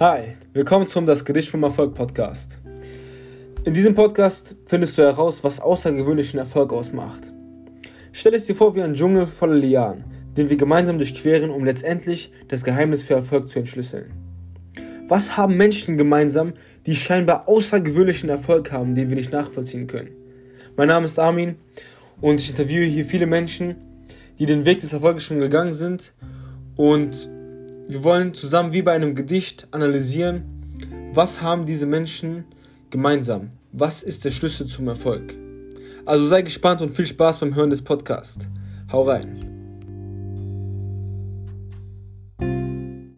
Hi, willkommen zum Das Gedicht vom Erfolg Podcast. In diesem Podcast findest du heraus, was außergewöhnlichen Erfolg ausmacht. Stell es dir vor wie ein Dschungel voller Lianen, den wir gemeinsam durchqueren, um letztendlich das Geheimnis für Erfolg zu entschlüsseln. Was haben Menschen gemeinsam, die scheinbar außergewöhnlichen Erfolg haben, den wir nicht nachvollziehen können? Mein Name ist Armin und ich interviewe hier viele Menschen, die den Weg des Erfolges schon gegangen sind und wir wollen zusammen wie bei einem Gedicht analysieren, was haben diese Menschen gemeinsam? Was ist der Schlüssel zum Erfolg? Also sei gespannt und viel Spaß beim Hören des Podcasts. Hau rein.